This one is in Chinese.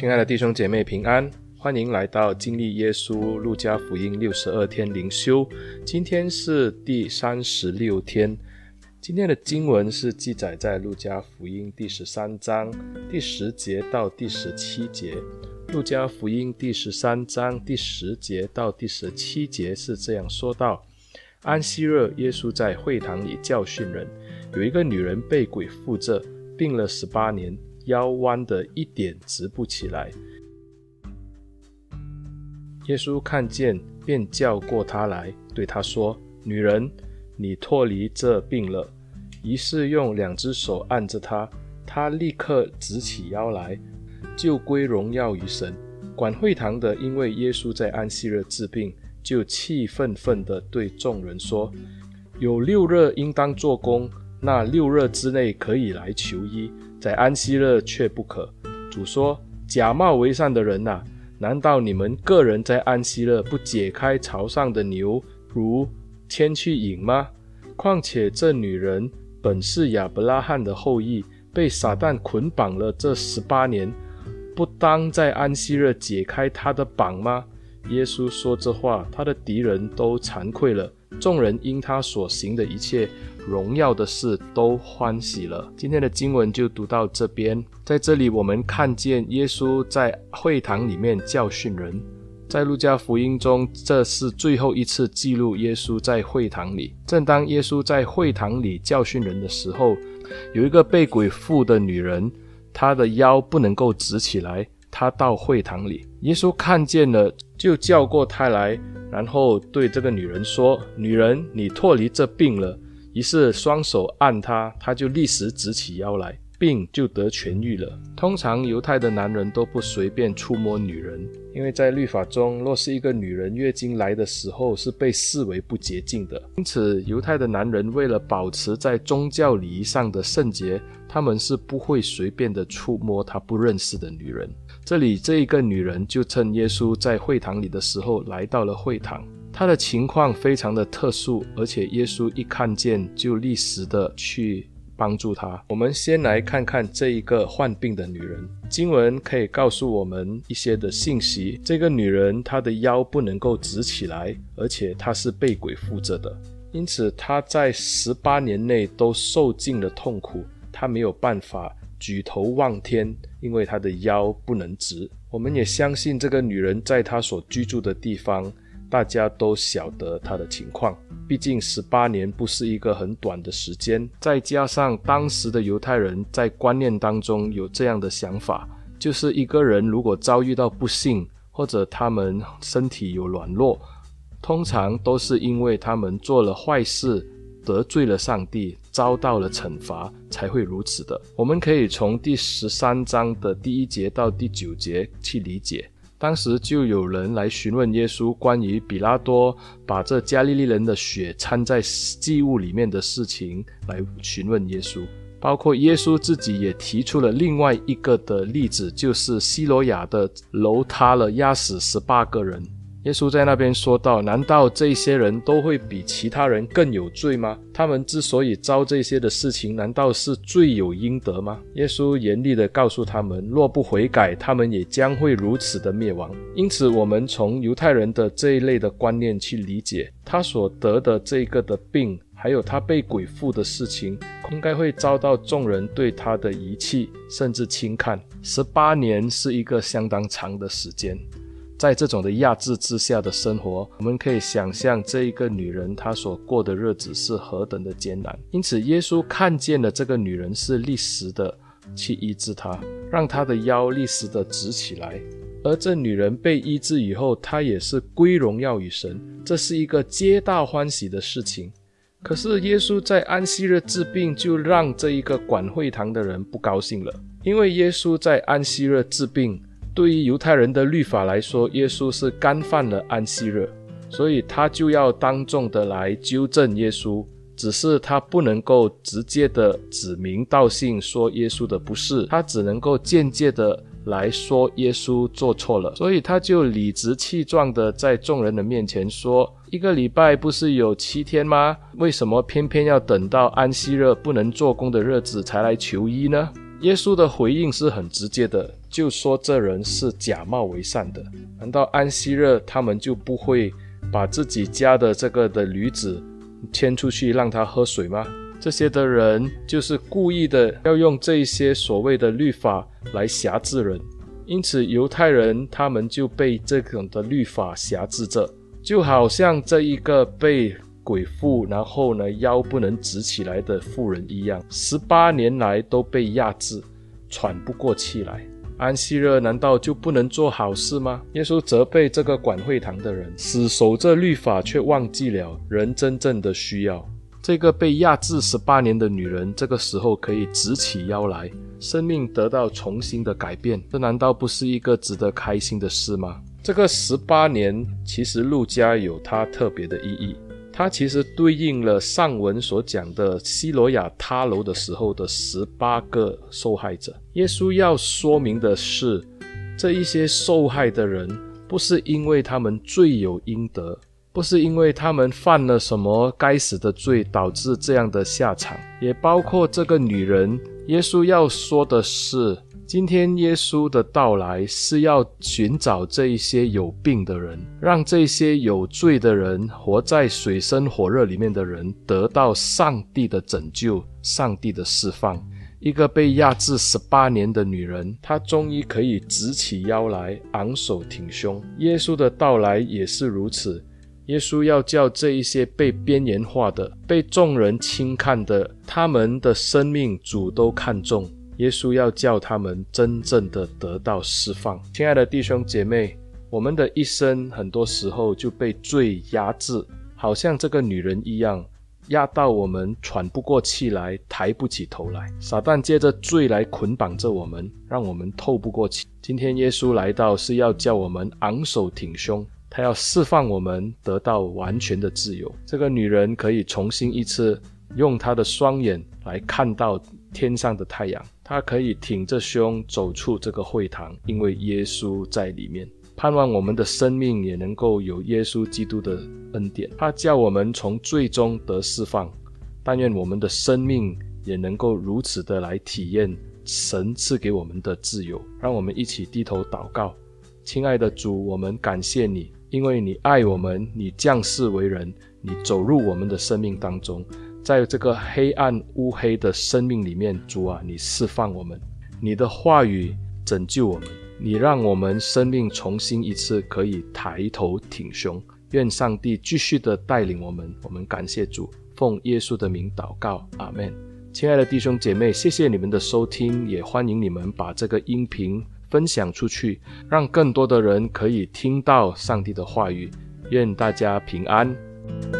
亲爱的弟兄姐妹平安，欢迎来到经历耶稣路加福音六十二天灵修。今天是第三十六天。今天的经文是记载在路加福音第十三章第十节到第十七节。路加福音第十三章第十节到第十七节是这样说道：安息日，耶稣在会堂里教训人，有一个女人被鬼附着，病了十八年。腰弯得一点直不起来。耶稣看见，便叫过她来，对她说：“女人，你脱离这病了。”于是用两只手按着她，她立刻直起腰来，就归荣耀于神。管会堂的因为耶稣在安息日治病，就气愤愤地对众人说：“有六日应当做工，那六日之内可以来求医。”在安息日却不可。主说：“假冒为善的人哪，难道你们个人在安息日不解开槽上的牛如牵去引吗？况且这女人本是亚伯拉罕的后裔，被撒旦捆绑了这十八年，不当在安息日解开她的绑吗？”耶稣说这话，他的敌人都惭愧了。众人因他所行的一切荣耀的事都欢喜了。今天的经文就读到这边，在这里我们看见耶稣在会堂里面教训人。在路加福音中，这是最后一次记录耶稣在会堂里。正当耶稣在会堂里教训人的时候，有一个被鬼附的女人，她的腰不能够直起来，他到会堂里，耶稣看见了，就叫过他来。然后对这个女人说：“女人，你脱离这病了。”于是双手按她，她就立时直起腰来，病就得痊愈了。通常犹太的男人都不随便触摸女人，因为在律法中，若是一个女人月经来的时候，是被视为不洁净的。因此，犹太的男人为了保持在宗教礼仪上的圣洁，他们是不会随便的触摸他不认识的女人。这里这一个女人就趁耶稣在会堂里的时候来到了会堂，她的情况非常的特殊，而且耶稣一看见就立时的去帮助她。我们先来看看这一个患病的女人，经文可以告诉我们一些的信息。这个女人她的腰不能够直起来，而且她是被鬼附着的，因此她在十八年内都受尽了痛苦，她没有办法举头望天。因为她的腰不能直，我们也相信这个女人在她所居住的地方，大家都晓得她的情况。毕竟十八年不是一个很短的时间，再加上当时的犹太人在观念当中有这样的想法，就是一个人如果遭遇到不幸，或者他们身体有软弱，通常都是因为他们做了坏事。得罪了上帝，遭到了惩罚，才会如此的。我们可以从第十三章的第一节到第九节去理解。当时就有人来询问耶稣关于比拉多把这加利利人的血掺在祭物里面的事情，来询问耶稣。包括耶稣自己也提出了另外一个的例子，就是西罗亚的楼塌了，压死十八个人。耶稣在那边说道：“难道这些人都会比其他人更有罪吗？他们之所以遭这些的事情，难道是罪有应得吗？”耶稣严厉地告诉他们：“若不悔改，他们也将会如此的灭亡。”因此，我们从犹太人的这一类的观念去理解，他所得的这个的病，还有他被鬼附的事情，应该会遭到众人对他的遗弃，甚至轻看。十八年是一个相当长的时间。在这种的压制之下的生活，我们可以想象这一个女人她所过的日子是何等的艰难。因此，耶稣看见了这个女人，是立时的去医治她，让她的腰立时的直起来。而这女人被医治以后，她也是归荣耀与神，这是一个皆大欢喜的事情。可是，耶稣在安息日治病，就让这一个管会堂的人不高兴了，因为耶稣在安息日治病。对于犹太人的律法来说，耶稣是干犯了安息日，所以他就要当众的来纠正耶稣。只是他不能够直接的指名道姓说耶稣的不是，他只能够间接的来说耶稣做错了，所以他就理直气壮地在众人的面前说：“一个礼拜不是有七天吗？为什么偏偏要等到安息日不能做工的日子才来求医呢？”耶稣的回应是很直接的，就说这人是假冒为善的。难道安息日他们就不会把自己家的这个的驴子牵出去让他喝水吗？这些的人就是故意的，要用这些所谓的律法来辖制人，因此犹太人他们就被这种的律法辖制着，就好像这一个被鬼附，然后呢腰不能直起来的妇人一样，十八年来都被压制，喘不过气来。安息日难道就不能做好事吗？耶稣责备这个管会堂的人，死守着律法，却忘记了人真正的需要。这个被压制十八年的女人，这个时候可以直起腰来，生命得到重新的改变，这难道不是一个值得开心的事吗？这个十八年，其实路加有它特别的意义，它其实对应了上文所讲的西罗亚塌楼的时候的十八个受害者。耶稣要说明的是，这一些受害的人，不是因为他们罪有应得。不是因为他们犯了什么该死的罪导致这样的下场，也包括这个女人。耶稣要说的是，今天耶稣的到来是要寻找这一些有病的人，让这些有罪的人，活在水深火热里面的人得到上帝的拯救、上帝的释放。一个被压制十八年的女人，她终于可以直起腰来，昂首挺胸。耶稣的到来也是如此。耶稣要叫这一些被边缘化的、被众人轻看的，他们的生命主都看重。耶稣要叫他们真正的得到释放。亲爱的弟兄姐妹，我们的一生很多时候就被罪压制，好像这个女人一样，压到我们喘不过气来，抬不起头来。撒旦借着罪来捆绑着我们，让我们透不过气。今天耶稣来到，是要叫我们昂首挺胸。他要释放我们，得到完全的自由。这个女人可以重新一次用她的双眼来看到天上的太阳。他可以挺着胸走出这个会堂，因为耶稣在里面。盼望我们的生命也能够有耶稣基督的恩典。他叫我们从罪中得释放。但愿我们的生命也能够如此的来体验神赐给我们的自由。让我们一起低头祷告。亲爱的主，我们感谢你。因为你爱我们，你降世为人，你走入我们的生命当中，在这个黑暗乌黑的生命里面，主啊，你释放我们，你的话语拯救我们，你让我们生命重新一次可以抬头挺胸。愿上帝继续的带领我们，我们感谢主，奉耶稣的名祷告，阿门。亲爱的弟兄姐妹，谢谢你们的收听，也欢迎你们把这个音频。分享出去，让更多的人可以听到上帝的话语。愿大家平安。